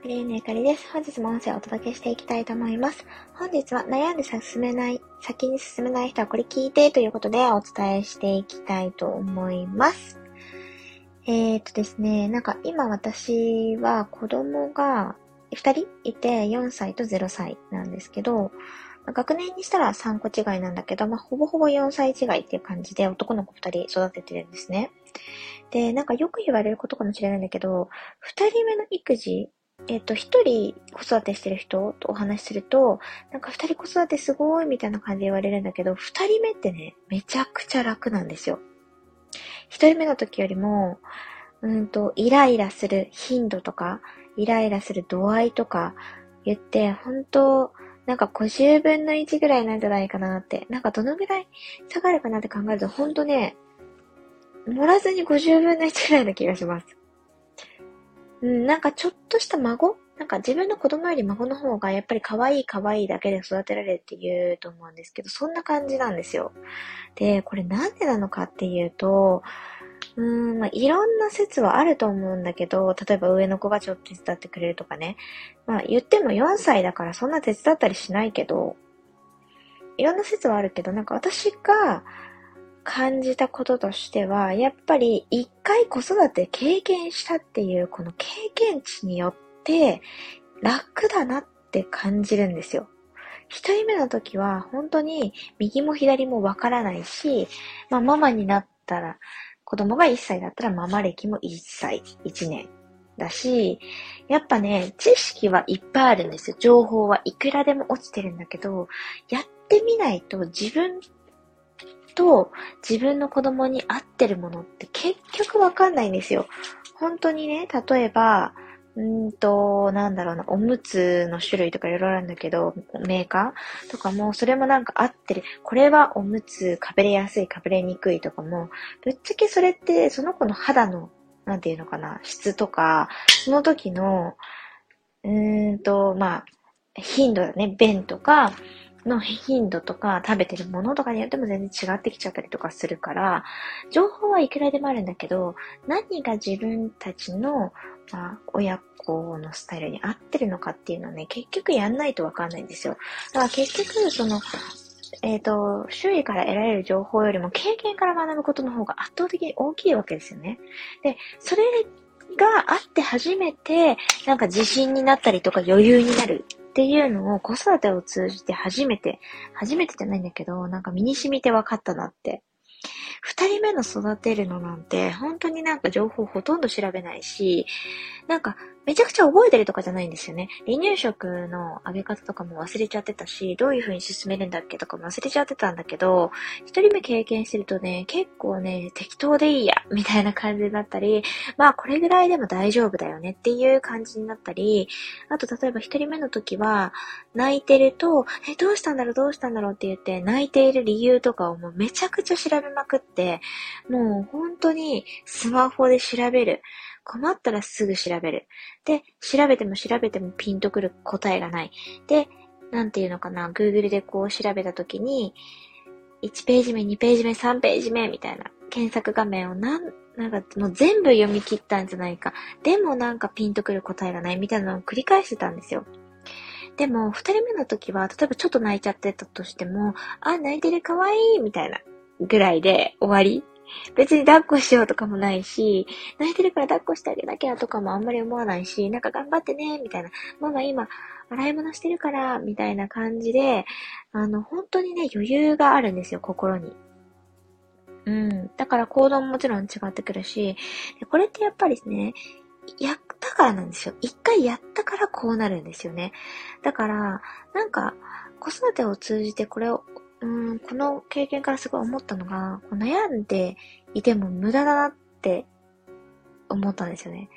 クリーのゆかりです。本日も音声をお届けしていきたいと思います。本日は悩んで進めない、先に進めない人はこれ聞いてということでお伝えしていきたいと思います。えー、っとですね、なんか今私は子供が2人いて4歳と0歳なんですけど、学年にしたら3個違いなんだけど、まあ、ほぼほぼ4歳違いっていう感じで男の子2人育ててるんですね。で、なんかよく言われることかもしれないんだけど、2人目の育児、えっ、と、1人子育てしてる人とお話しすると、なんか2人子育てすごいみたいな感じで言われるんだけど、2人目ってね、めちゃくちゃ楽なんですよ。1人目の時よりも、うんと、イライラする頻度とか、イライラする度合いとか言って、本当なんか50分の1ぐらいなんじゃないかなって。なんかどのぐらい下がるかなって考えると、ほんとね、盛らずに50分の1ぐらいな気がします。うん、なんかちょっとした孫？なんか自分の子供より孫の方がやっぱり可愛い可愛いだけで育てられるって言うと思うんですけど、そんな感じなんですよ。で、これなんでなのかっていうと、うーん、まあ、いろんな説はあると思うんだけど、例えば上の子がちょっと手伝ってくれるとかね。まあ、言っても4歳だからそんな手伝ったりしないけど、いろんな説はあるけど、なんか私が感じたこととしては、やっぱり一回子育て経験したっていうこの経験値によって楽だなって感じるんですよ。一人目の時は本当に右も左もわからないし、まあママになったら子供が1歳だったらママ歴も1歳、1年だし、やっぱね、知識はいっぱいあるんですよ。情報はいくらでも落ちてるんだけど、やってみないと自分と自分の子供に合ってるものって結局わかんないんですよ。本当にね、例えば、うんと、なんだろうな、おむつの種類とかいろいろあるんだけど、メーカーとかも、それもなんか合ってる。これはおむつ、かぶれやすい、かぶれにくいとかも、ぶっちゃけそれって、その子の肌の、なんていうのかな、質とか、その時の、うーんと、まあ、頻度だね、便とか、の頻度とか食べてるものとかによっても全然違ってきちゃったりとかするから、情報はいくらでもあるんだけど、何が自分たちの、まあ、親子のスタイルに合ってるのかっていうのはね、結局やんないとわかんないんですよ。だから結局、その、えっ、ー、と、周囲から得られる情報よりも経験から学ぶことの方が圧倒的に大きいわけですよね。で、それがあって初めて、なんか自信になったりとか余裕になるっていうのを子育てを通じて初めて、初めてじゃないんだけど、なんか身に染みて分かったなって。二人目の育てるのなんて、本当になんか情報ほとんど調べないし、なんかめちゃくちゃ覚えてるとかじゃないんですよね。離乳食のあげ方とかも忘れちゃってたし、どういう風に進めるんだっけとかも忘れちゃってたんだけど、一人目経験してるとね、結構ね、適当でいいや、みたいな感じになったり、まあこれぐらいでも大丈夫だよねっていう感じになったり、あと例えば一人目の時は、泣いてると、え、どうしたんだろうどうしたんだろうって言って、泣いている理由とかをもうめちゃくちゃ調べまくって、もう本当にスマホで調べる。困ったらすぐ調べる。で、調べても調べてもピンとくる答えがない。で、なんていうのかな、Google でこう調べたときに、1ページ目、2ページ目、3ページ目みたいな検索画面をなん、なんかもう全部読み切ったんじゃないか。でもなんかピンとくる答えがないみたいなのを繰り返してたんですよ。でも、二人目の時は、例えばちょっと泣いちゃってたとしても、あ、泣いてるかわいいみたいなぐらいで終わり別に抱っこしようとかもないし、泣いてるから抱っこしてあげなきゃとかもあんまり思わないし、なんか頑張ってね、みたいな。ママ今、洗い物してるから、みたいな感じで、あの、本当にね、余裕があるんですよ、心に。うん。だから行動ももちろん違ってくるし、これってやっぱりね、やったからなんですよ。一回やったからこうなるんですよね。だから、なんか、子育てを通じてこれをうん、この経験からすごい思ったのが、悩んでいても無駄だなって思ったんですよね。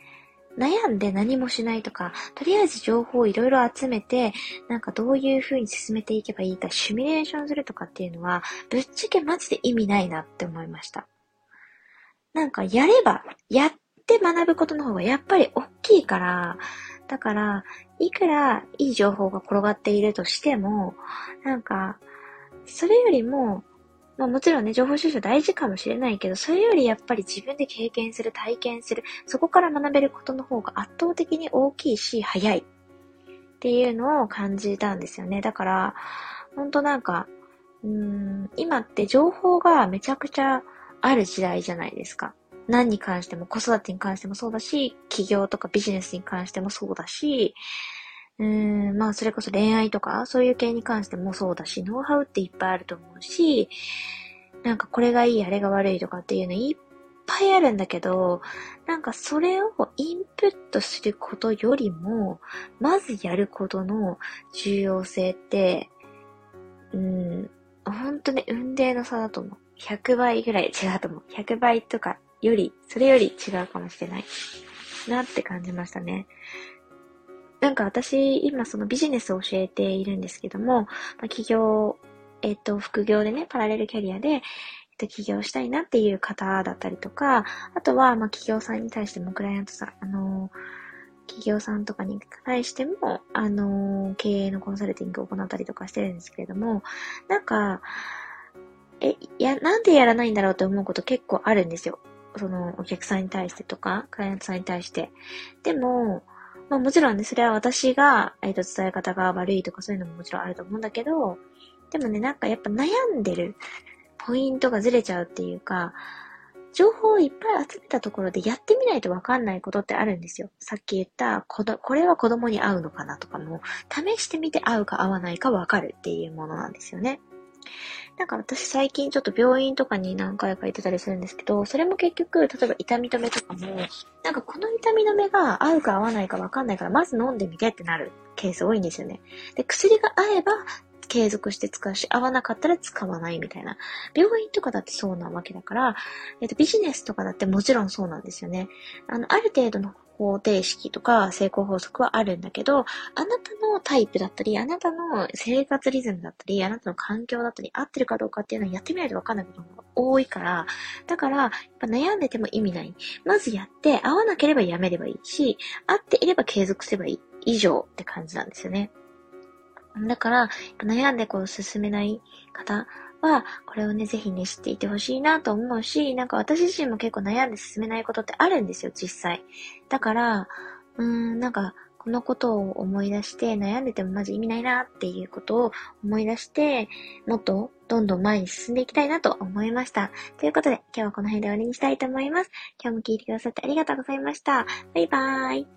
悩んで何もしないとか、とりあえず情報をいろいろ集めて、なんかどういう風に進めていけばいいかシミュレーションするとかっていうのは、ぶっちゃけマジで意味ないなって思いました。なんかやれば、やって学ぶことの方がやっぱり大きいから、だから、いくらいい情報が転がっているとしても、なんか、それよりも、まあもちろんね、情報収集大事かもしれないけど、それよりやっぱり自分で経験する、体験する、そこから学べることの方が圧倒的に大きいし、早いっていうのを感じたんですよね。だから、ほんとなんか、うん、今って情報がめちゃくちゃある時代じゃないですか。何に関しても、子育てに関してもそうだし、企業とかビジネスに関してもそうだし、うーん、まあそれこそ恋愛とか、そういう系に関してもそうだし、ノウハウっていっぱいあると思うし、なんかこれがいい、あれが悪いとかっていうのいっぱいあるんだけど、なんかそれをインプットすることよりも、まずやることの重要性って、うん、ほんとね、運命の差だと思う。100倍ぐらい違うと思う。100倍とかより、それより違うかもしれない。なって感じましたね。なんか私、今そのビジネスを教えているんですけども、まあ、企業、えっと、副業でね、パラレルキャリアで、えっと、起業したいなっていう方だったりとか、あとは、ま、企業さんに対しても、クライアントさん、あの企業さんとかに対しても、あの経営のコンサルティングを行ったりとかしてるんですけれども、なんか、え、や、なんでやらないんだろうって思うこと結構あるんですよ。その、お客さんに対してとか、クライアントさんに対して。でも、まあもちろんね、それは私が、えっ、と、伝え方が悪いとかそういうのももちろんあると思うんだけど、でもね、なんかやっぱ悩んでるポイントがずれちゃうっていうか、情報をいっぱい集めたところでやってみないとわかんないことってあるんですよ。さっき言ったこど、これは子供に合うのかなとかも、試してみて合うか合わないかわかるっていうものなんですよね。なんか私最近ちょっと病院とかに何回か行ってたりするんですけど、それも結局、例えば痛み止めとかも、なんかこの痛み止めが合うか合わないかわかんないから、まず飲んでみてってなるケース多いんですよね。で、薬が合えば継続して使うし、合わなかったら使わないみたいな。病院とかだってそうなわけだから、えっと、ビジネスとかだってもちろんそうなんですよね。あの、ある程度の方程式とか成功法則はあるんだけど、あなたのタイプだったり、あなたの生活リズムだったり、あなたの環境だったり、合ってるかどうかっていうのはやってみないとわかんないことが多いから、だから、やっぱ悩んでても意味ない。まずやって、合わなければやめればいいし、合っていれば継続すればいい。以上って感じなんですよね。だから、悩んでこう進めない方は、これをね、ぜひね、知っていてほしいなと思うし、なんか私自身も結構悩んで進めないことってあるんですよ、実際。だから、うーん、なんか、このことを思い出して、悩んでてもマジ意味ないなっていうことを思い出して、もっとどんどん前に進んでいきたいなと思いました。ということで、今日はこの辺で終わりにしたいと思います。今日も聞いてくださってありがとうございました。バイバーイ。